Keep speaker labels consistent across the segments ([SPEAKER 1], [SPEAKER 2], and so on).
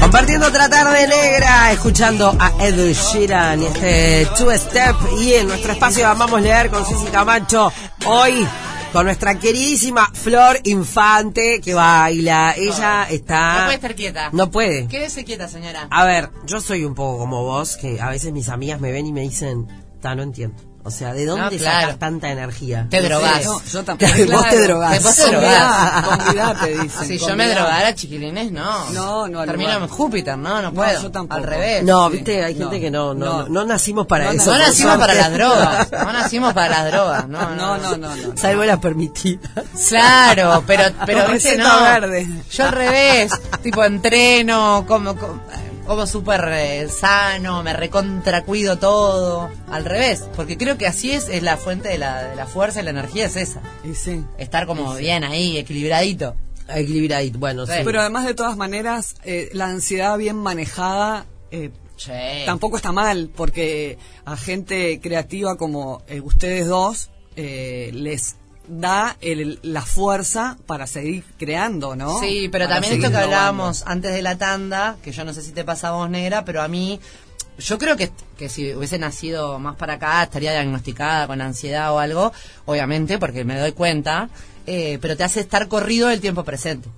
[SPEAKER 1] Compartiendo otra tarde negra, escuchando a Ed Sheeran y este Two Step. Y en nuestro espacio vamos a leer con Ceci Camacho hoy con nuestra queridísima Flor Infante que baila. Ella está.
[SPEAKER 2] No puede estar quieta.
[SPEAKER 1] No puede.
[SPEAKER 2] Quédese quieta, señora.
[SPEAKER 1] A ver, yo soy un poco como vos, que a veces mis amigas me ven y me dicen, ta, no entiendo. O sea, ¿de dónde
[SPEAKER 2] No, claro.
[SPEAKER 1] sacas tanta energía?
[SPEAKER 2] Te drogás.
[SPEAKER 3] No, yo tampoco.
[SPEAKER 1] Vos te drogás.
[SPEAKER 2] Vos te drogás.
[SPEAKER 3] Convidate, dicen.
[SPEAKER 2] Si yo me drogara, chiquilines, no.
[SPEAKER 3] No, no, al
[SPEAKER 2] Termino en Júpiter, no, no
[SPEAKER 3] No,
[SPEAKER 2] puedo.
[SPEAKER 3] yo tampoco.
[SPEAKER 2] Al revés.
[SPEAKER 1] No,
[SPEAKER 3] Sí.
[SPEAKER 1] viste, hay gente
[SPEAKER 3] No,
[SPEAKER 1] que no, no, no, nacimos para
[SPEAKER 3] No,
[SPEAKER 1] eso.
[SPEAKER 2] No nacimos para las drogas. No nacimos para las drogas. No, no,
[SPEAKER 3] No, no, no, no.
[SPEAKER 1] Salvo las permitidas.
[SPEAKER 2] Claro, pero, pero viste, no.
[SPEAKER 3] verde.
[SPEAKER 2] Yo al revés, tipo entreno, como, como, como súper eh, sano, me recontra cuido todo. Al revés, porque creo que así es, es la fuente de la, de la fuerza y la energía es esa.
[SPEAKER 3] Y sí.
[SPEAKER 2] Estar como bien ahí, equilibradito.
[SPEAKER 1] Equilibradito, bueno, sí.
[SPEAKER 2] Sí.
[SPEAKER 3] Pero además de todas maneras, eh, la ansiedad bien manejada eh,
[SPEAKER 2] Sí.
[SPEAKER 3] tampoco está mal, porque a gente creativa como eh, ustedes dos eh, les da el- la fuerza para seguir creando, ¿no?
[SPEAKER 2] Sí, pero
[SPEAKER 3] Para
[SPEAKER 2] también esto que hablábamos antes de la tanda, que yo no sé si te pasa a vos, negra, pero a mí, yo creo que, que si hubiese nacido más para acá, estaría diagnosticada con ansiedad o algo, obviamente, porque me doy cuenta, eh, pero te hace estar corrido el tiempo presente.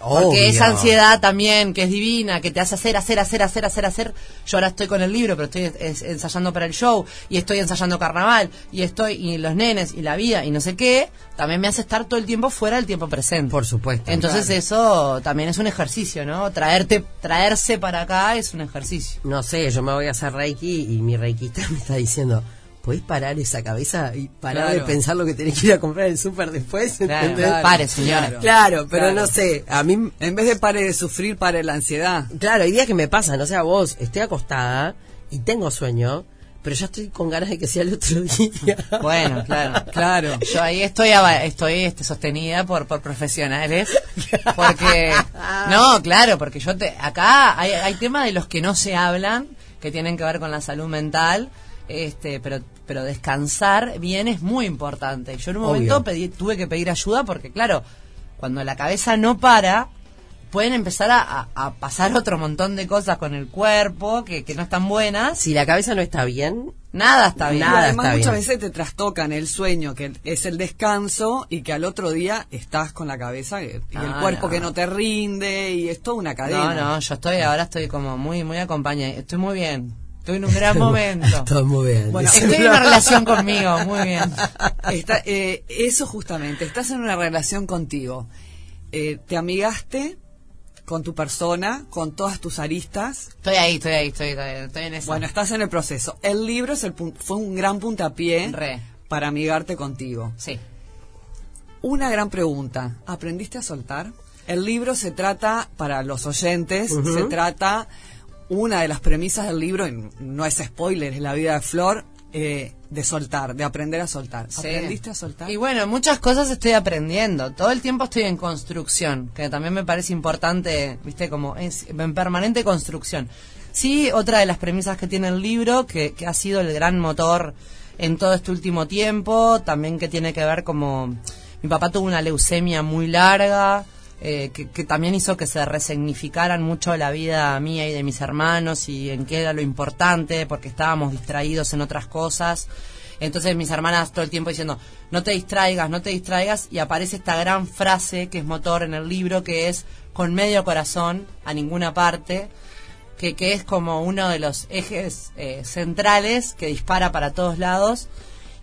[SPEAKER 2] Porque esa ansiedad también, que es divina, que te hace hacer, hacer, hacer, hacer, hacer, hacer. Yo ahora estoy con el libro, pero estoy es- ensayando para el show, y estoy ensayando carnaval, y estoy, y los nenes, y la vida, y no sé qué, también me hace estar todo el tiempo fuera del tiempo presente.
[SPEAKER 1] Por supuesto.
[SPEAKER 2] Entonces eso también es un ejercicio, ¿no? Traerte, traerse para acá es un ejercicio.
[SPEAKER 1] No sé, yo me voy a hacer Reiki y mi Reikista me está diciendo, ¿podés parar esa cabeza y parar de
[SPEAKER 3] Claro.
[SPEAKER 1] pensar lo que tenés que ir a comprar en el súper después?
[SPEAKER 2] Claro,
[SPEAKER 1] ¿entendés?
[SPEAKER 2] pare, señora.
[SPEAKER 3] Claro.
[SPEAKER 1] Claro, pero
[SPEAKER 3] Claro.
[SPEAKER 1] no sé, a mí,
[SPEAKER 3] En vez de pare de sufrir, pare la ansiedad.
[SPEAKER 1] claro, hay días que me pasan, o sea, vos, estoy acostada y tengo sueño, pero ya estoy con ganas de que sea el otro día.
[SPEAKER 2] Bueno, claro.
[SPEAKER 3] Claro.
[SPEAKER 2] Yo ahí estoy estoy este, sostenida por, por profesionales porque no, claro, porque yo te acá hay, hay temas de los que no se hablan que tienen que ver con la salud mental, este, pero pero descansar bien es muy importante. Yo en un momento pedí, tuve que pedir ayuda porque claro, cuando la cabeza no para pueden empezar a, a- a pasar otro montón de cosas con el cuerpo que, que no están buenas.
[SPEAKER 1] Si la cabeza no está bien,
[SPEAKER 2] Nada está bien.
[SPEAKER 1] Nada
[SPEAKER 3] además
[SPEAKER 1] está
[SPEAKER 3] muchas
[SPEAKER 1] bien.
[SPEAKER 3] veces te trastocan el sueño, que es el descanso, y que al otro día estás con la cabeza que- y el
[SPEAKER 2] Ah,
[SPEAKER 3] cuerpo
[SPEAKER 2] no.
[SPEAKER 3] que no te rinde, y es toda una
[SPEAKER 2] No,
[SPEAKER 3] cadena.
[SPEAKER 2] no, yo estoy, ahora estoy como muy, muy acompañada. Estoy muy bien. Estoy en un gran momento.
[SPEAKER 1] todo muy bien.
[SPEAKER 3] Bueno,
[SPEAKER 2] Estoy en una relación conmigo, muy bien.
[SPEAKER 3] Está, eh, eso justamente, estás en una relación contigo. Eh, te amigaste con tu persona, con todas tus aristas.
[SPEAKER 2] Estoy ahí, estoy ahí, estoy, estoy, estoy en eso.
[SPEAKER 3] Bueno, estás en el proceso. El libro es el pun- fue un gran puntapié
[SPEAKER 2] Re.
[SPEAKER 3] para amigarte contigo.
[SPEAKER 2] Sí.
[SPEAKER 3] Una gran pregunta. ¿Aprendiste a soltar? El libro se trata, para los oyentes, se trata, una de las premisas del libro, y no es spoiler, es la vida de Flor, eh, de soltar, de aprender a soltar.
[SPEAKER 2] Sí.
[SPEAKER 3] ¿Aprendiste a soltar?
[SPEAKER 2] Y bueno, muchas cosas estoy aprendiendo. Todo el tiempo estoy en construcción, que también me parece importante, viste, como es en permanente construcción. Sí, otra de las premisas que tiene el libro, que, que ha sido el gran motor en todo este último tiempo, también que tiene que ver como... Mi papá tuvo una leucemia muy larga, eh, que, también hizo que se resignificaran mucho la vida mía y de mis hermanos y en qué era lo importante, porque estábamos distraídos en otras cosas. Entonces mis hermanas todo el tiempo diciendo, no te distraigas, no te distraigas, y aparece esta gran frase que es motor en el libro, que es con medio corazón, a ninguna parte, que, que es como uno de los ejes eh, centrales que dispara para todos lados.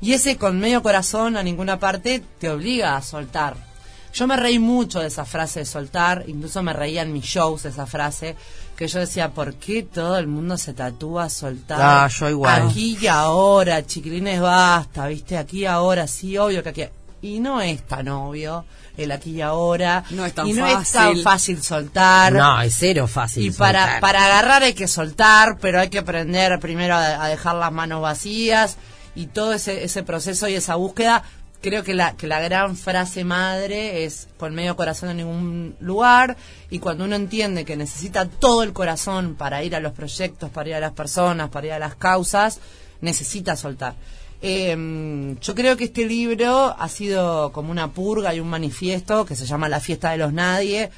[SPEAKER 2] Y ese con medio corazón a ninguna parte te obliga a soltar. Yo me reí mucho de esa frase de soltar, incluso me reía en mis shows de esa frase, que yo decía, ¿por qué todo el mundo se tatúa soltar?
[SPEAKER 1] Ah, yo igual.
[SPEAKER 2] Aquí y ahora, chiquilines, basta, ¿viste? Aquí y ahora, sí, obvio que aquí. Y no es tan obvio el aquí y ahora.
[SPEAKER 3] No es tan
[SPEAKER 2] y no es tan
[SPEAKER 3] fácil.
[SPEAKER 2] fácil soltar.
[SPEAKER 1] No, es cero fácil.
[SPEAKER 2] Y para,
[SPEAKER 1] soltar.
[SPEAKER 2] para agarrar hay que soltar, pero hay que aprender primero a, a dejar las manos vacías y todo ese, ese proceso y esa búsqueda. Creo que la, que la gran frase madre es con medio corazón en ningún lugar y cuando uno entiende que necesita todo el corazón para ir a los proyectos, para ir a las personas, para ir a las causas, necesita soltar. Eh, yo creo que este libro ha sido como una purga y un manifiesto que se llama La fiesta de los nadie,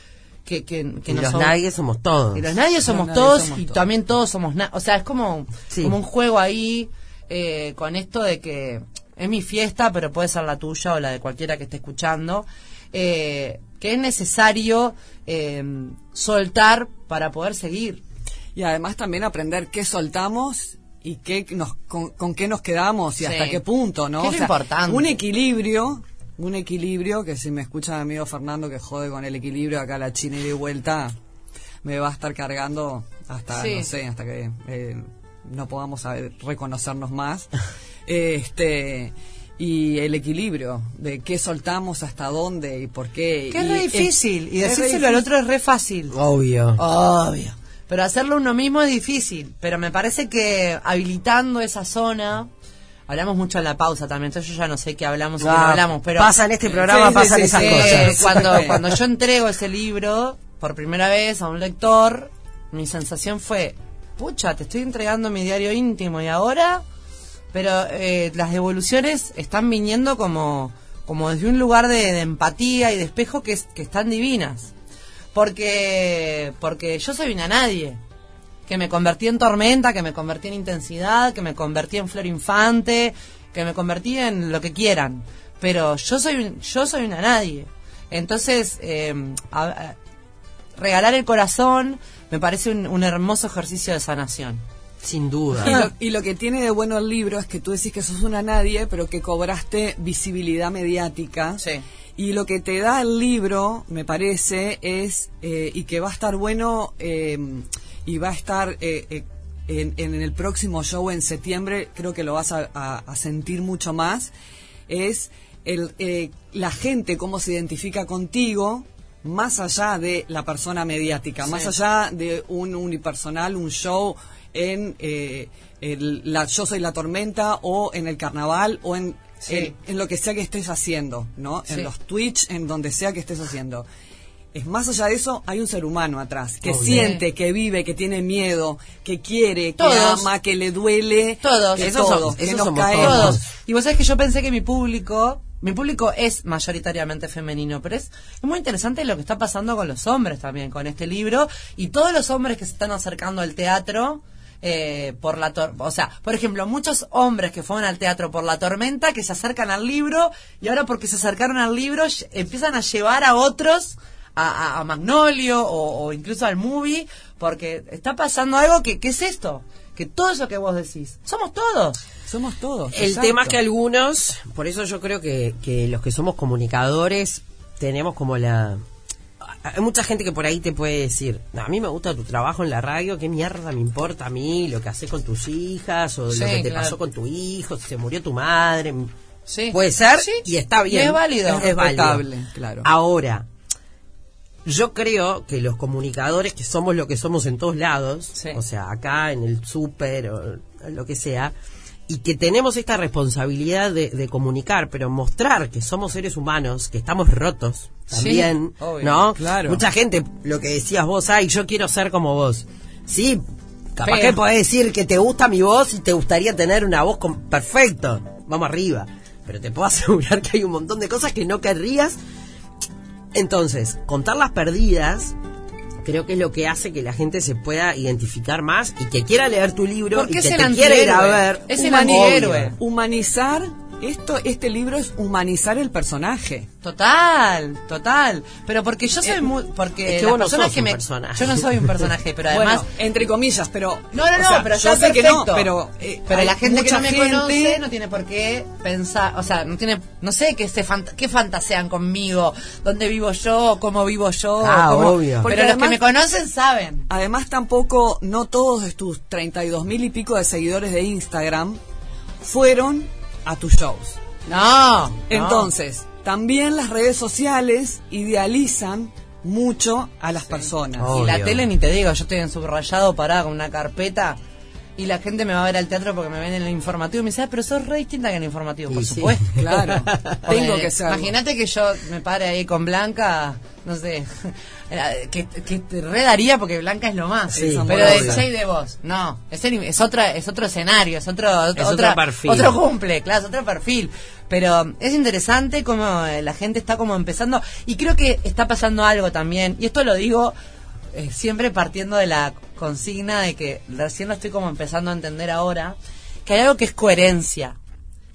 [SPEAKER 2] que, que, que
[SPEAKER 1] Y los nadie somos todos.
[SPEAKER 2] y los nadie somos
[SPEAKER 3] nadie
[SPEAKER 2] todos
[SPEAKER 3] somos
[SPEAKER 2] y
[SPEAKER 3] todos.
[SPEAKER 2] también todos somos na- o sea es como
[SPEAKER 1] Sí.
[SPEAKER 2] como un juego ahí eh, con esto de que es mi fiesta pero puede ser la tuya o la de cualquiera que esté escuchando eh, que es necesario eh, soltar para poder seguir
[SPEAKER 3] Y además también aprender qué soltamos y qué nos, con, con qué nos quedamos y
[SPEAKER 2] Sí.
[SPEAKER 3] hasta qué punto, ¿no?
[SPEAKER 2] Que es importante.
[SPEAKER 3] Un equilibrio, un equilibrio que si me escucha mi amigo Fernando que jode con el equilibrio, acá la China y de vuelta me va a estar cargando hasta,
[SPEAKER 2] Sí.
[SPEAKER 3] no sé, hasta que eh, no podamos saber reconocernos más. este y el equilibrio de qué soltamos, hasta dónde y por qué.
[SPEAKER 2] que es
[SPEAKER 3] Y
[SPEAKER 2] re difícil y
[SPEAKER 3] es re
[SPEAKER 2] decírselo al otro es re fácil
[SPEAKER 1] Obvio.
[SPEAKER 2] Obvio. Pero hacerlo uno mismo es difícil. Pero me parece que habilitando esa zona. Hablamos mucho en la pausa también, entonces yo ya no sé qué hablamos y qué no
[SPEAKER 1] Ah,
[SPEAKER 2] hablamos. Pero
[SPEAKER 1] pasa en este programa,
[SPEAKER 3] Sí,
[SPEAKER 1] pasan
[SPEAKER 3] sí,
[SPEAKER 1] esas
[SPEAKER 3] sí.
[SPEAKER 1] cosas.
[SPEAKER 2] eh, cuando, cuando yo entrego ese libro por primera vez a un lector, mi sensación fue: pucha, te estoy entregando mi diario íntimo y ahora. Pero eh, las devoluciones están viniendo como, como desde un lugar de, empatía y de espejo que, es- que están divinas. Porque porque yo soy una nadie que me convertí en tormenta que me convertí en intensidad que me convertí en flor infante que me convertí en lo que quieran. Pero yo soy yo soy una nadie. Entonces eh, regalar el corazón me parece un hermoso ejercicio de sanación
[SPEAKER 1] Sin duda.
[SPEAKER 3] Y lo, y lo que tiene de bueno el libro es que tú decís que sos una nadie, pero que cobraste visibilidad mediática.
[SPEAKER 2] Sí.
[SPEAKER 3] Y lo que te da el libro, me parece, es, eh, y que va a estar bueno, eh, y va a estar eh, eh, en, en el próximo show en septiembre, creo que lo vas a, a- a sentir mucho más, es el, eh, la gente, cómo se identifica contigo, más allá de la persona mediática, más allá de un unipersonal, un show en eh, el- la, Yo Soy la Tormenta o en el carnaval o en,
[SPEAKER 2] Sí.
[SPEAKER 3] en, en lo que sea que estés haciendo, ¿no?
[SPEAKER 2] Sí.
[SPEAKER 3] En los Twitch, en donde sea que estés haciendo. Es más allá de eso, hay un ser humano atrás, que
[SPEAKER 1] Obvio.
[SPEAKER 3] siente, que vive, que tiene miedo, que quiere, que
[SPEAKER 2] Todos.
[SPEAKER 3] ama, que le duele.
[SPEAKER 2] Todos.
[SPEAKER 3] que
[SPEAKER 1] Esos
[SPEAKER 3] todo,
[SPEAKER 1] somos-
[SPEAKER 3] que
[SPEAKER 1] esos
[SPEAKER 3] nos
[SPEAKER 1] somos
[SPEAKER 3] caemos.
[SPEAKER 1] todos.
[SPEAKER 2] todos. Y vos sabés que yo pensé que mi público, mi público es mayoritariamente femenino, pero es, es muy interesante lo que está pasando con los hombres también, con este libro, y todos los hombres que se están acercando al teatro. Eh, por la tor o sea, por ejemplo, muchos hombres que fueron al teatro por la tormenta que se acercan al libro y ahora porque se acercaron al libro empiezan a llevar a otros a, a- a Magnolio o, o incluso al movie porque está pasando algo que, ¿qué es esto? Que todo eso que vos decís, somos todos.
[SPEAKER 3] Somos todos.
[SPEAKER 1] El
[SPEAKER 3] exacto.
[SPEAKER 1] tema es que algunos, por eso yo creo que, que los que somos comunicadores tenemos como la... Hay mucha gente que por ahí te puede decir, "No, a mí me gusta tu trabajo en la radio, qué mierda me importa a mí lo que haces con tus hijas o
[SPEAKER 2] Sí,
[SPEAKER 1] lo que te
[SPEAKER 2] claro.
[SPEAKER 1] pasó con tu hijo, si se murió tu madre.
[SPEAKER 2] Sí.
[SPEAKER 1] Puede ser
[SPEAKER 2] Sí.
[SPEAKER 1] y está bien.
[SPEAKER 2] Y es válido.
[SPEAKER 1] Es, válido.
[SPEAKER 3] Respetable, claro.
[SPEAKER 1] Ahora, yo creo que los comunicadores que somos lo que somos en todos lados, o sea, acá en el súper o lo que sea, y que tenemos esta responsabilidad de, de comunicar, pero mostrar que somos seres humanos, que estamos rotos también,
[SPEAKER 2] Sí, obvio,
[SPEAKER 1] ¿no?
[SPEAKER 3] claro.
[SPEAKER 1] Mucha gente, lo que decías vos, ay, yo quiero ser como vos. Sí, capaz que podés decir que te gusta mi voz y te gustaría tener una voz con... perfecto, vamos arriba. Pero te puedo asegurar que hay un montón de cosas que no querrías entonces, contar las perdidas creo que es lo que hace que la gente se pueda identificar más y que quiera leer tu libro
[SPEAKER 2] Porque
[SPEAKER 1] y que te quiera ir a ver.
[SPEAKER 2] Es el antihéroe.
[SPEAKER 3] Humanizar, esto, este libro es humanizar el personaje.
[SPEAKER 2] Total, total. Pero porque yo soy
[SPEAKER 3] Eh,
[SPEAKER 2] muy. Porque
[SPEAKER 1] es que
[SPEAKER 2] las
[SPEAKER 1] vos no
[SPEAKER 2] personas
[SPEAKER 1] sos
[SPEAKER 2] que
[SPEAKER 1] un
[SPEAKER 2] me.
[SPEAKER 1] personaje.
[SPEAKER 2] Yo no soy un personaje, pero además.
[SPEAKER 3] bueno, entre comillas, pero...
[SPEAKER 2] no, no, no,
[SPEAKER 3] o sea,
[SPEAKER 2] pero
[SPEAKER 3] yo sé que no, pero... eh,
[SPEAKER 2] Pero la gente que no me
[SPEAKER 3] gente-
[SPEAKER 2] conoce no tiene por qué pensar, o sea, no tiene, no sé qué se fant- qué fantasean conmigo, dónde vivo yo, cómo vivo yo,
[SPEAKER 1] Ah,
[SPEAKER 2] cómo-
[SPEAKER 1] obvio.
[SPEAKER 3] Porque
[SPEAKER 2] Pero los que me conocen saben.
[SPEAKER 3] Además tampoco, no todos de tus 32 mil y pico de seguidores de Instagram fueron a tus shows.
[SPEAKER 2] No. no.
[SPEAKER 3] Entonces, también las redes sociales idealizan mucho a las personas.
[SPEAKER 1] Oh.
[SPEAKER 2] Y la
[SPEAKER 1] Obvio.
[SPEAKER 2] tele ni te digo, yo estoy en subrayado parada con una carpeta y la gente me va a ver al teatro porque me ven en el informativo y me dice, "Ah, pero sos re distinta que en el informativo, por
[SPEAKER 1] sí.
[SPEAKER 2] supuesto.
[SPEAKER 3] Claro, tengo que ser.
[SPEAKER 2] Imagínate que yo me pare ahí con Blanca, no sé, que, que te redaría porque Blanca es lo más.
[SPEAKER 1] Sí,
[SPEAKER 2] pero de Che y de vos, no, es, el- es otra, es otro escenario, es otro,
[SPEAKER 1] Es
[SPEAKER 2] otra-
[SPEAKER 1] otro perfil.
[SPEAKER 2] otro cumple, claro, es otro perfil. Pero es interesante como eh, la gente está como empezando y creo que está pasando algo también, y esto lo digo eh, siempre partiendo de la consigna de que recién lo estoy como empezando a entender ahora, que hay algo que es coherencia.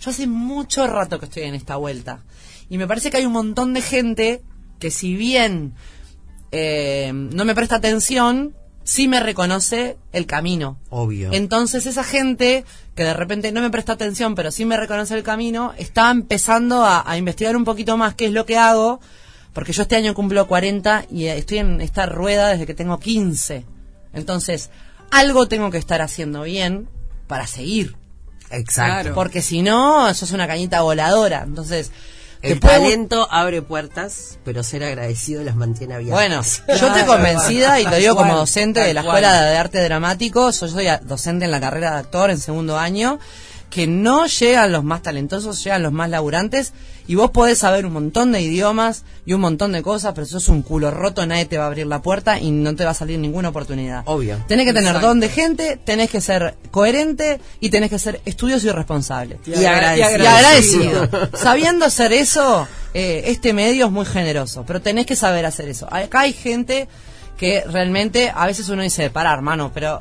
[SPEAKER 2] Yo hace mucho rato que estoy en esta vuelta y me parece que hay un montón de gente que si bien eh, no me presta atención, sí me reconoce el camino.
[SPEAKER 1] Obvio.
[SPEAKER 2] Entonces esa gente que de repente no me presta atención, pero sí me reconoce el camino, está empezando a, a investigar un poquito más qué es lo que hago, porque yo este año cumplo 40 y eh, estoy en esta rueda desde que tengo 15. Entonces, algo tengo que estar haciendo bien para seguir,
[SPEAKER 1] Exacto.
[SPEAKER 2] Porque si no, sos una cañita voladora. Entonces,
[SPEAKER 1] El
[SPEAKER 2] puede-
[SPEAKER 1] talento abre puertas, pero ser agradecido las mantiene abiertas.
[SPEAKER 2] Bueno, yo estoy convencida y lo digo como docente de la. Escuela de Arte Dramático, yo soy docente en la carrera de actor en segundo año, que no llegan los más talentosos, llegan los más laburantes y vos podés saber un montón de idiomas y un montón de cosas, pero si sos un culo roto, nadie te va a abrir la puerta y no te va a salir ninguna oportunidad.
[SPEAKER 1] Obvio.
[SPEAKER 2] Tenés que tener
[SPEAKER 3] Exacto.
[SPEAKER 2] don de gente, tenés que ser coherente y tenés que ser estudioso y responsable.
[SPEAKER 1] Y agradecido.
[SPEAKER 2] Y agradecido. Sabiendo hacer eso, eh, este medio es muy generoso, pero tenés que saber hacer eso. Acá hay gente que realmente a veces uno dice, para hermano, pero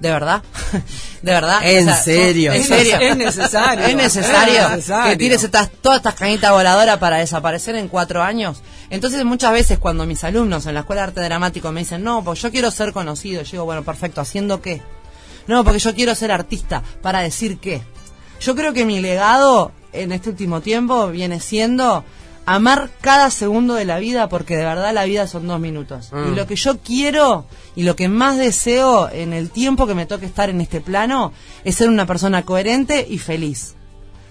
[SPEAKER 2] ¿de verdad? ¿De verdad?
[SPEAKER 1] ¿En serio?
[SPEAKER 2] ¿En serio?
[SPEAKER 3] Es necesario.
[SPEAKER 2] ¿Es necesario,
[SPEAKER 3] Es necesario.
[SPEAKER 2] que tires estas, todas estas cañitas voladoras para desaparecer en cuatro años? Entonces muchas veces cuando mis alumnos en la Escuela de Arte Dramático me dicen, no, pues yo quiero ser conocido, yo digo, bueno, perfecto, ¿haciendo qué? No, porque yo quiero ser artista, para decir qué. Yo creo que mi legado en este último tiempo viene siendo amar cada segundo de la vida porque de verdad la vida son dos minutos.
[SPEAKER 1] Mm.
[SPEAKER 2] Y lo que yo quiero y lo que más deseo en el tiempo que me toque estar en este plano es ser una persona coherente y feliz.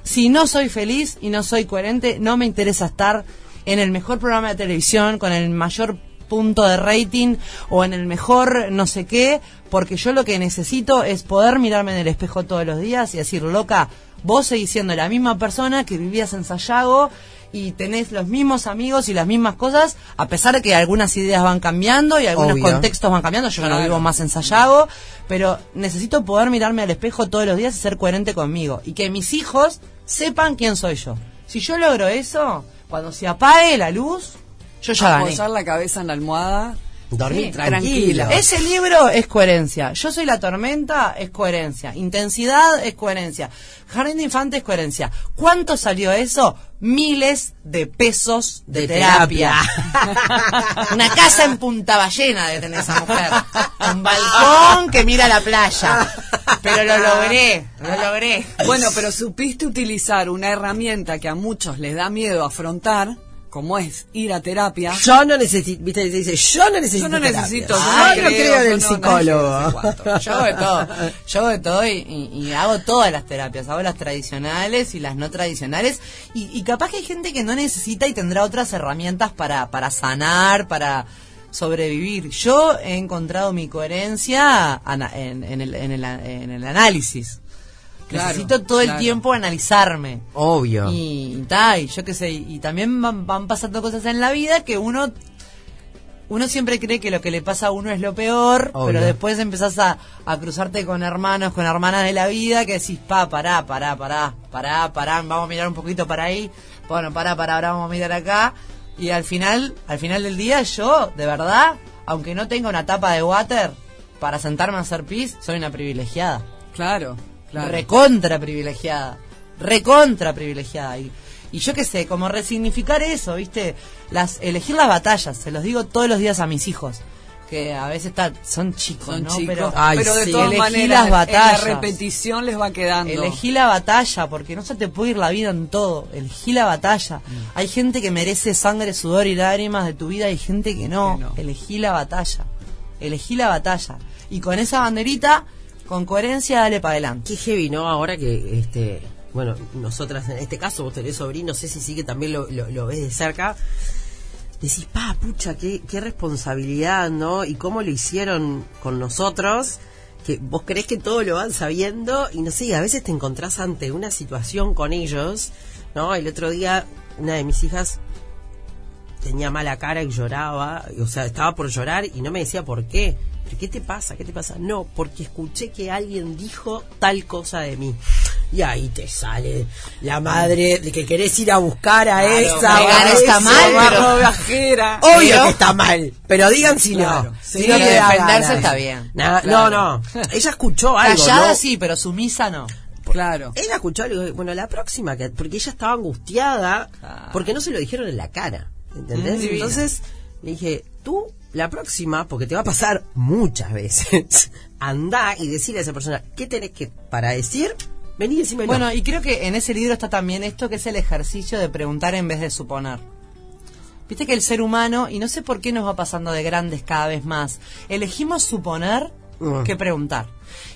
[SPEAKER 2] Si no soy feliz y no soy coherente, no me interesa estar en el mejor programa de televisión, con el mayor punto de rating o en el mejor no sé qué, porque yo lo que necesito es poder mirarme en el espejo todos los días y decir, loca, vos seguís siendo la misma persona que vivías en Sayago y tenés los mismos amigos y las mismas cosas, a pesar de que algunas ideas van cambiando y algunos
[SPEAKER 1] Obvio.
[SPEAKER 2] contextos van cambiando, yo ya no
[SPEAKER 3] Claro.
[SPEAKER 2] vivo más en Sayago, pero necesito poder mirarme al espejo todos los días y ser coherente conmigo. Y que mis hijos sepan quién soy yo. Si yo logro eso, cuando se apague la luz, yo ya gané.
[SPEAKER 3] Posar la cabeza en la almohada.
[SPEAKER 1] Dormir
[SPEAKER 2] Sí,
[SPEAKER 1] tranquilo.
[SPEAKER 3] tranquila.
[SPEAKER 2] Ese libro es coherencia. Yo soy la tormenta es coherencia. Intensidad es coherencia. Jardín de Infante es coherencia. ¿Cuánto salió eso? Miles de pesos de,
[SPEAKER 1] De
[SPEAKER 2] terapia.
[SPEAKER 1] terapia.
[SPEAKER 2] Una casa en Punta Ballena de tener esa mujer. Un balcón que mira la playa. Pero lo logré, lo logré.
[SPEAKER 3] Bueno, pero supiste utilizar una herramienta que a muchos les da miedo afrontar, como es ir a terapia.
[SPEAKER 1] Yo no necesito, viste, dice, yo no necesito.
[SPEAKER 3] Yo no
[SPEAKER 1] terapia.
[SPEAKER 3] necesito, yo no
[SPEAKER 1] no
[SPEAKER 3] creo,
[SPEAKER 1] creo en
[SPEAKER 3] yo
[SPEAKER 1] el
[SPEAKER 3] no-
[SPEAKER 1] psicólogo.
[SPEAKER 3] no.
[SPEAKER 2] Yo hago de todo, yo hago de todo y, y- y hago todas las terapias, hago las tradicionales y las no tradicionales y, y capaz que hay gente que no necesita y tendrá otras herramientas para, para sanar, para sobrevivir. Yo he encontrado mi coherencia ana- en, en el, en, el, en el análisis.
[SPEAKER 3] Claro,
[SPEAKER 2] Necesito todo el tiempo analizarme.
[SPEAKER 1] Obvio.
[SPEAKER 2] Y, y ta, y yo qué sé, y también van, van pasando cosas en la vida que uno uno siempre cree que lo que le pasa a uno es lo peor,
[SPEAKER 1] Obvio.
[SPEAKER 2] pero después empezás a, a cruzarte con hermanos, con hermanas de la vida, que decís, pa, pará, pará, pará, pará, pará, vamos a mirar un poquito para ahí, bueno, pará, pará, ahora vamos a mirar acá, y al final, al final del día, yo, de verdad, aunque no tenga una tapa de water para sentarme a hacer pis, soy una privilegiada
[SPEAKER 3] Claro, claro.
[SPEAKER 2] recontra privilegiada, recontra privilegiada. Y, y yo qué sé, como resignificar eso, ¿viste? Las, elegir las batallas, se los digo todos los días a mis hijos, que a veces está, son chicos,
[SPEAKER 3] Son
[SPEAKER 2] ¿no?
[SPEAKER 3] chicos,
[SPEAKER 2] Pero
[SPEAKER 1] Ay,
[SPEAKER 3] pero de
[SPEAKER 1] sí.
[SPEAKER 3] todas
[SPEAKER 2] Elegí
[SPEAKER 3] maneras
[SPEAKER 2] las
[SPEAKER 3] en la
[SPEAKER 2] batallas.
[SPEAKER 3] repetición les va quedando.
[SPEAKER 2] elegí la batalla, porque no se te puede ir la vida en todo, elegí la batalla. Hay gente que merece sangre, sudor y lágrimas de tu vida, hay gente que no,
[SPEAKER 3] Que no.
[SPEAKER 2] elegí la batalla, elegí la batalla. Y con esa banderita, con coherencia, dale para adelante.
[SPEAKER 1] Qué heavy, ¿no? Ahora que, este, bueno, nosotras en este caso, vos tenés sobrino, no sé si sí que también lo ves de cerca. Decís, pa, pucha, qué, qué responsabilidad, ¿no? Y cómo lo hicieron con nosotros, que vos crees que todo lo van sabiendo y no sé, a veces te encontrás ante una situación con ellos, ¿no? El otro día una de mis hijas tenía mala cara y lloraba, o sea, estaba por llorar y no me decía por qué. ¿Qué te pasa? ¿Qué te pasa? No, porque escuché que alguien dijo tal cosa de mí. Y ahí te sale la madre de que querés ir a buscar a esa.
[SPEAKER 2] pegar
[SPEAKER 1] a
[SPEAKER 2] está mal, pero-.
[SPEAKER 1] Obvio que está mal, pero digan si
[SPEAKER 3] Claro,
[SPEAKER 1] no.
[SPEAKER 3] sí,
[SPEAKER 1] Si no te
[SPEAKER 2] defenderse está bien.
[SPEAKER 1] Na-
[SPEAKER 3] Claro.
[SPEAKER 1] No, no. Ella escuchó algo.
[SPEAKER 2] Callada
[SPEAKER 1] ¿no?
[SPEAKER 2] sí, pero sumisa no.
[SPEAKER 3] Claro.
[SPEAKER 1] Ella escuchó algo. Bueno, la próxima, que, porque ella estaba angustiada,
[SPEAKER 2] Ah.
[SPEAKER 1] porque no se lo dijeron en la cara. ¿Entendés?
[SPEAKER 2] Mm, divina.
[SPEAKER 1] Entonces le dije, tú, la próxima, porque te va a pasar muchas veces, anda y decirle a esa persona, ¿qué tenés que para decir? Vení y decímelo.
[SPEAKER 2] Bueno, y creo que en ese libro está también esto que es el ejercicio de preguntar en vez de suponer. Viste que el ser humano, y no sé por qué nos va pasando de grandes cada vez más, elegimos suponer
[SPEAKER 1] Mm.
[SPEAKER 2] que preguntar.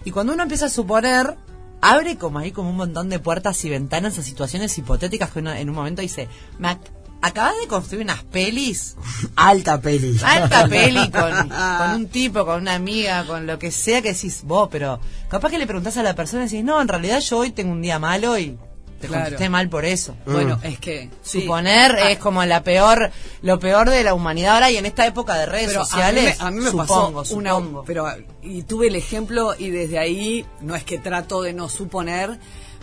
[SPEAKER 2] Y cuando uno empieza a suponer, abre como ahí como un montón de puertas y ventanas a situaciones hipotéticas que uno en un momento dice, me ac- acabas de construir unas pelis
[SPEAKER 1] alta peli.
[SPEAKER 2] alta peli con, con un tipo, con una amiga, con lo que sea que decís vos, pero capaz que le preguntás a la persona y decís, no, en realidad yo hoy tengo un día malo y te
[SPEAKER 3] Claro.
[SPEAKER 2] contesté mal por eso.
[SPEAKER 3] Bueno, es que sí.
[SPEAKER 2] Suponer es como la peor, lo peor de la humanidad ahora y en esta época de redes
[SPEAKER 3] Pero
[SPEAKER 2] sociales.
[SPEAKER 3] a mí me, a mí me
[SPEAKER 2] supongo,
[SPEAKER 3] pasó una,
[SPEAKER 2] supongo.
[SPEAKER 3] pero y tuve el ejemplo y desde ahí no es que trato de no suponer,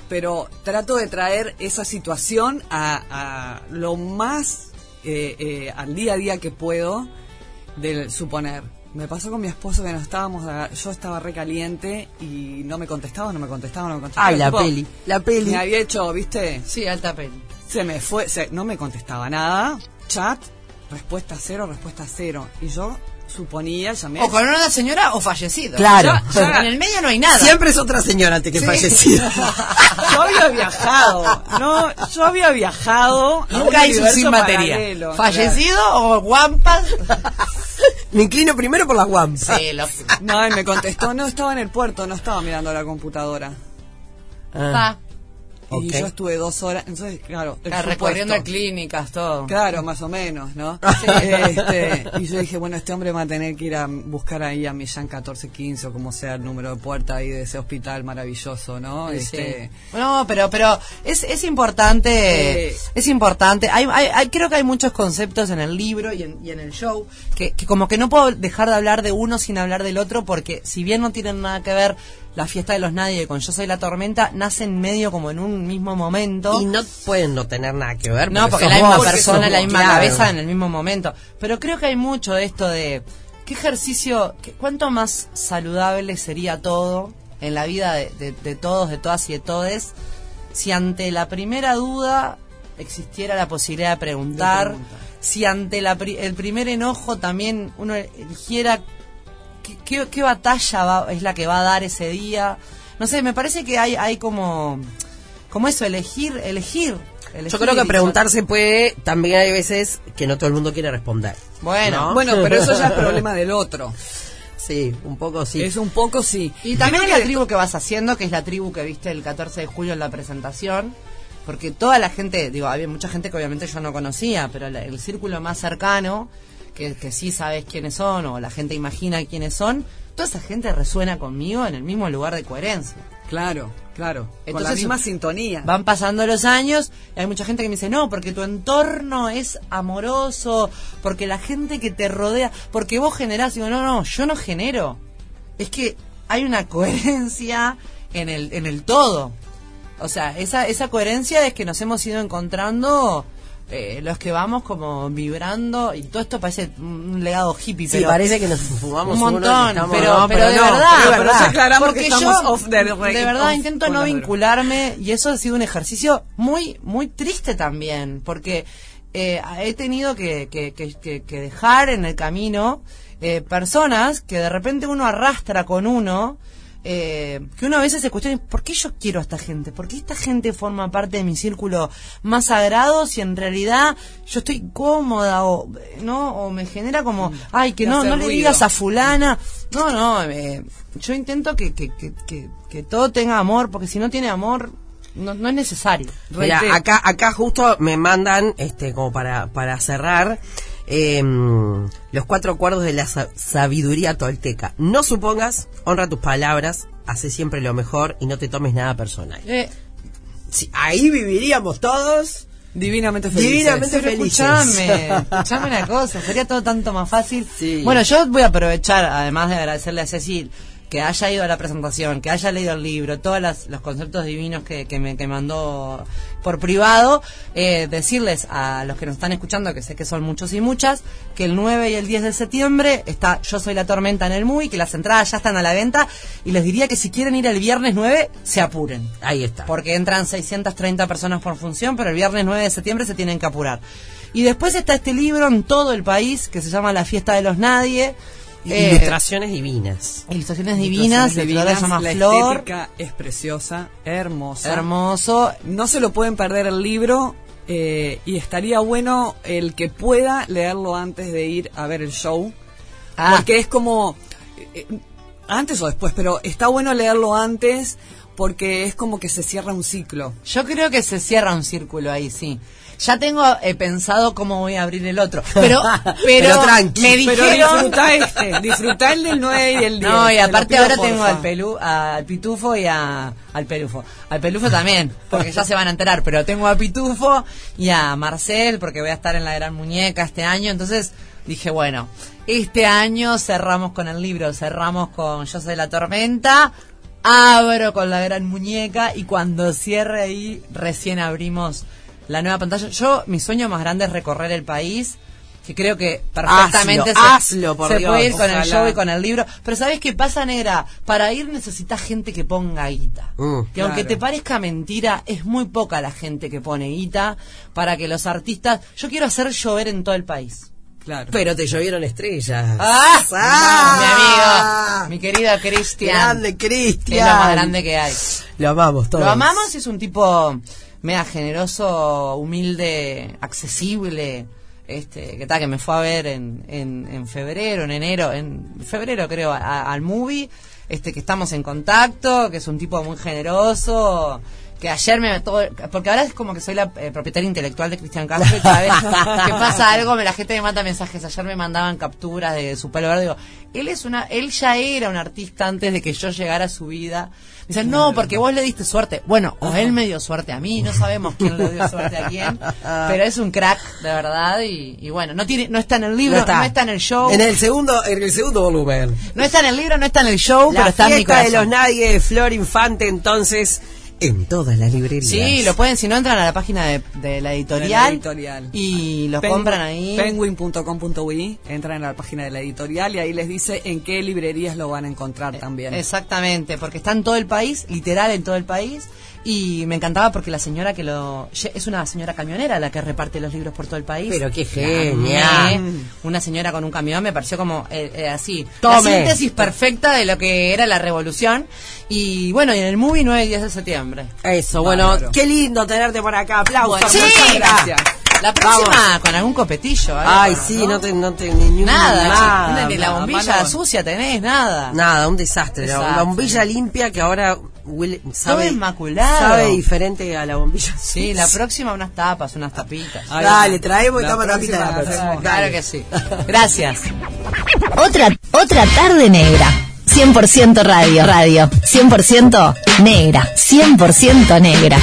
[SPEAKER 3] pero trato de traer esa situación a, a lo más eh, eh, al día a día que puedo del suponer. Me pasó con mi esposo que nos estábamos, a- yo estaba recaliente y no me contestaba, no me contestaba, no me contestaba.
[SPEAKER 1] Ay, la
[SPEAKER 3] Tipo,
[SPEAKER 1] peli, la peli.
[SPEAKER 3] Me había hecho, viste,
[SPEAKER 2] Sí, alta peli.
[SPEAKER 3] se me fue, se- no me contestaba nada, chat, respuesta cero, respuesta cero. Y yo suponía, llamé.
[SPEAKER 2] O con una señora o fallecido.
[SPEAKER 1] Claro.
[SPEAKER 2] Ya en el medio no hay nada.
[SPEAKER 1] Siempre es otra señora antes que
[SPEAKER 3] Sí.
[SPEAKER 1] fallecida.
[SPEAKER 3] Yo había viajado, no, yo había viajado.
[SPEAKER 2] Nunca hizo
[SPEAKER 3] universo
[SPEAKER 2] sin batería.
[SPEAKER 3] paralelo,
[SPEAKER 2] Fallecido o guampas.
[SPEAKER 1] Me inclino primero por las guampas.
[SPEAKER 2] sí, lo
[SPEAKER 3] claro. No, y me contestó, no estaba en el puerto, no estaba mirando la computadora.
[SPEAKER 1] Ah,
[SPEAKER 3] Y yo estuve dos horas, entonces, claro, el
[SPEAKER 2] recorriendo clínicas, todo.
[SPEAKER 3] Claro, más o menos, ¿no? Este, y yo dije, bueno, este hombre va a tener que ir a buscar ahí a Millán 1415 o como sea el número de puerta ahí de ese hospital maravilloso, ¿no?
[SPEAKER 2] Sí.
[SPEAKER 3] Este,
[SPEAKER 2] No, pero pero es, es importante,
[SPEAKER 3] Eh.
[SPEAKER 2] es importante. Hay, hay, hay- creo que hay muchos conceptos en el libro y en, y en el show que, que como que no puedo dejar de hablar de uno sin hablar del otro porque si bien no tienen nada que ver la fiesta de los nadie con Yo soy la tormenta, nacen medio como en un mismo momento.
[SPEAKER 1] Y no pueden no tener nada que ver.
[SPEAKER 2] No, porque la misma
[SPEAKER 1] vos,
[SPEAKER 2] persona, la misma
[SPEAKER 1] claro.
[SPEAKER 2] cabeza en el mismo momento. Pero creo que hay mucho de esto de qué ejercicio, qué- cuánto más saludable sería todo en la vida de, de- de todos, de todas y de todes, si ante la primera duda existiera la posibilidad de preguntar,
[SPEAKER 3] De preguntar.
[SPEAKER 2] si ante la pri- el primer enojo también uno eligiera qué, qué- qué batalla va- es la que va a dar ese día. No sé, me parece que hay, hay como, como eso, elegir, elegir.
[SPEAKER 1] Yo creo que preguntarse puede, también hay veces que no todo el mundo quiere responder.
[SPEAKER 2] Bueno,
[SPEAKER 1] ¿no?
[SPEAKER 3] bueno, pero eso ya es problema del otro.
[SPEAKER 1] Sí, un poco sí.
[SPEAKER 3] Es un poco sí.
[SPEAKER 2] Y también es la tribu que vas haciendo, que es la tribu que viste el 14 de julio en la presentación. Porque toda la gente, digo, había mucha gente que obviamente yo no conocía, pero la- el círculo más cercano, que, que sí sabes quiénes son, o la gente imagina quiénes son, toda esa gente resuena conmigo en el mismo lugar de coherencia.
[SPEAKER 3] Claro, claro. con la
[SPEAKER 2] Entonces,
[SPEAKER 3] misma sintonía.
[SPEAKER 2] Van pasando los años y hay mucha gente que me dice, no, porque tu entorno es amoroso, porque la gente que te rodea, porque vos generás, digo, no, no, yo no genero. Es que hay una coherencia en el, en el todo. O sea, esa, esa coherencia es que nos hemos ido encontrando eh, los que vamos como vibrando y todo esto parece un legado hippie,
[SPEAKER 1] Sí,
[SPEAKER 2] pero
[SPEAKER 1] parece que nos fumamos
[SPEAKER 2] un montón,
[SPEAKER 1] estamos-
[SPEAKER 2] pero,
[SPEAKER 1] no,
[SPEAKER 2] pero, de
[SPEAKER 1] no,
[SPEAKER 2] verdad,
[SPEAKER 1] pero verdad.
[SPEAKER 3] aclaramos
[SPEAKER 2] porque
[SPEAKER 3] que
[SPEAKER 2] yo
[SPEAKER 3] estamos off the
[SPEAKER 2] de verdad
[SPEAKER 3] off
[SPEAKER 2] intento no vincularme y eso ha sido un ejercicio muy muy triste también porque eh, he tenido que, que- que- que- que dejar en el camino eh, personas que de repente uno arrastra con uno eh, que uno a veces se cuestiona ¿por qué yo quiero a esta gente? ¿por qué esta gente forma parte de mi círculo más sagrado si en realidad yo estoy cómoda o no o me genera como ay que no no le digas a fulana. No no eh, yo intento que, que, que, que, que todo tenga amor porque si no tiene amor no, no es necesario.
[SPEAKER 1] Mira, acá, acá justo me mandan, este, como para, para cerrar, em, los cuatro acuerdos de la sa- sabiduría tolteca. No supongas, honra tus palabras, hace siempre lo mejor y no te tomes nada personal.
[SPEAKER 2] Eh,
[SPEAKER 1] Sí, ahí viviríamos todos.
[SPEAKER 3] Divinamente felices.
[SPEAKER 1] Divinamente felices.
[SPEAKER 2] escuchame, escuchame una cosa, sería todo tanto más fácil.
[SPEAKER 1] Sí.
[SPEAKER 2] Bueno, yo voy a aprovechar, además de agradecerle a Cecil, que haya ido a la presentación, que haya leído el libro, todos los conceptos divinos que, que me que mandó por privado, eh, decirles a los que nos están escuchando, que sé que son muchos y muchas, que el 9 y el 10 de septiembre está Yo Soy la Tormenta en el MUI, que las entradas ya están a la venta, y les diría que si quieren ir el viernes 9, se apuren.
[SPEAKER 1] Ahí está.
[SPEAKER 2] Porque entran 630 personas por función, pero el viernes 9 de septiembre se tienen que apurar. Y después está este libro en todo el país que se llama La Fiesta de los Nadie. Eh,
[SPEAKER 1] Ilustraciones divinas.
[SPEAKER 2] ilustraciones divinas,
[SPEAKER 3] Ilustraciones
[SPEAKER 2] el creador se llama
[SPEAKER 3] la
[SPEAKER 2] Flor.
[SPEAKER 3] estética es preciosa, hermosa.
[SPEAKER 2] Hermoso.
[SPEAKER 3] No se lo pueden perder el libro eh, y estaría bueno el que pueda leerlo antes de ir a ver el show.
[SPEAKER 2] Ah.
[SPEAKER 3] Porque es como... eh, antes o después, pero está bueno leerlo antes porque es como que se cierra un ciclo.
[SPEAKER 2] Yo creo que se cierra un círculo ahí, sí. Ya tengo eh, pensado cómo voy a abrir el otro. Pero, pero,
[SPEAKER 1] Pero tranqui,
[SPEAKER 2] me
[SPEAKER 3] Pero
[SPEAKER 2] dijeron...
[SPEAKER 3] disfrutá este, disfrutá el del 9 y el 10.
[SPEAKER 2] No, y aparte
[SPEAKER 3] pido,
[SPEAKER 2] ahora
[SPEAKER 3] porfa.
[SPEAKER 2] tengo al pelu, al pitufo y a, al pelufo. Al pelufo también, porque ya se van a enterar, pero tengo a pitufo y a Marcel, porque voy a estar en la gran muñeca este año, entonces dije, bueno, este año cerramos con el libro, cerramos con Yo soy la tormenta, abro con la gran muñeca y cuando cierre ahí recién abrimos la nueva pantalla. Yo, mi sueño más grande es recorrer el país. Que creo que perfectamente
[SPEAKER 1] Hazlo,
[SPEAKER 2] se,
[SPEAKER 1] hazlo, por
[SPEAKER 2] se
[SPEAKER 1] Dios,
[SPEAKER 2] puede ir con el show y con el libro. Pero ¿sabes qué pasa, negra? Para ir necesitas gente que ponga guita.
[SPEAKER 1] Mm,
[SPEAKER 2] y aunque te parezca mentira, es muy poca la gente que pone guita para que los artistas... Yo quiero hacer llover en todo el país.
[SPEAKER 3] Claro.
[SPEAKER 1] Pero te llovieron estrellas.
[SPEAKER 2] ¡Ah!
[SPEAKER 1] ¡Ah!
[SPEAKER 2] mi amigo, mi querido Cristian.
[SPEAKER 1] Grande
[SPEAKER 2] Es
[SPEAKER 1] Cristian.
[SPEAKER 2] lo más grande que hay.
[SPEAKER 1] Lo amamos todos.
[SPEAKER 2] Lo amamos y es un tipo mega generoso, humilde, accesible. Este, que tal, que me fue a ver en, en, en febrero, en enero, en febrero creo, al movie, este, que estamos en contacto, que es un tipo muy generoso, que ayer me todo, porque ahora es como que soy la eh, propietaria intelectual de Cristian Castro y cada vez que pasa algo me, la gente me manda mensajes, ayer me mandaban capturas de su pelo verde, digo, él es una, él ya era un artista antes de que yo llegara a su vida, me dicen, no, porque vos le diste suerte. Bueno, o él me dio suerte a mí, no sabemos quién le dio suerte a quién, pero es un crack, de verdad, y, y bueno, no tiene, no está en el libro, no está, en el show,
[SPEAKER 1] En el segundo, en el segundo volumen.
[SPEAKER 2] no está en el libro, no está en el show,
[SPEAKER 1] La
[SPEAKER 2] pero está en mi
[SPEAKER 1] fiesta de
[SPEAKER 2] corazón.
[SPEAKER 1] los nadie Flor Infante, entonces, en todas las librerías.
[SPEAKER 2] Sí, lo pueden, si no entran a la página de, de la editorial,
[SPEAKER 3] De la editorial.
[SPEAKER 2] y los
[SPEAKER 3] Penguin-
[SPEAKER 2] compran ahí.
[SPEAKER 3] Penguin.com.ui, entran en la página de la editorial y ahí les dice en qué librerías lo van a encontrar también.
[SPEAKER 2] Exactamente, porque está en todo el país, literal en todo el país. Y me encantaba porque la señora que lo. Es una señora camionera la que reparte los libros por todo el país.
[SPEAKER 1] Pero qué genial.
[SPEAKER 2] Una señora con un camión me pareció como eh, eh, así.
[SPEAKER 1] Tome.
[SPEAKER 2] La síntesis perfecta de lo que era la revolución. Y bueno, y en el movie 9 y 10 de septiembre.
[SPEAKER 1] Eso, bueno,
[SPEAKER 3] Bárbaro.
[SPEAKER 1] qué lindo tenerte por acá. Aplausos.
[SPEAKER 3] Bueno,
[SPEAKER 2] Sí.
[SPEAKER 3] muchas gracias.
[SPEAKER 2] La próxima
[SPEAKER 1] Vamos.
[SPEAKER 2] con algún copetillo.
[SPEAKER 1] Ay, sí, no te, no te, ni, ni
[SPEAKER 2] Nada,
[SPEAKER 1] nada,
[SPEAKER 2] ni la
[SPEAKER 3] nada,
[SPEAKER 2] bombilla sucia tenés, nada.
[SPEAKER 1] Nada, un desastre. La- bombilla limpia que ahora huele, sabe,
[SPEAKER 2] inmaculado.
[SPEAKER 1] sabe diferente a la bombilla.
[SPEAKER 2] Sí, la próxima unas tapas, unas tapitas.
[SPEAKER 3] Ahí
[SPEAKER 1] Dale, traemos y
[SPEAKER 3] La
[SPEAKER 1] tapa tapita de la
[SPEAKER 3] próxima.
[SPEAKER 2] Claro que sí. Gracias.
[SPEAKER 4] Otra, otra tarde negra. 100% radio, radio. 100% negra. 100% negra.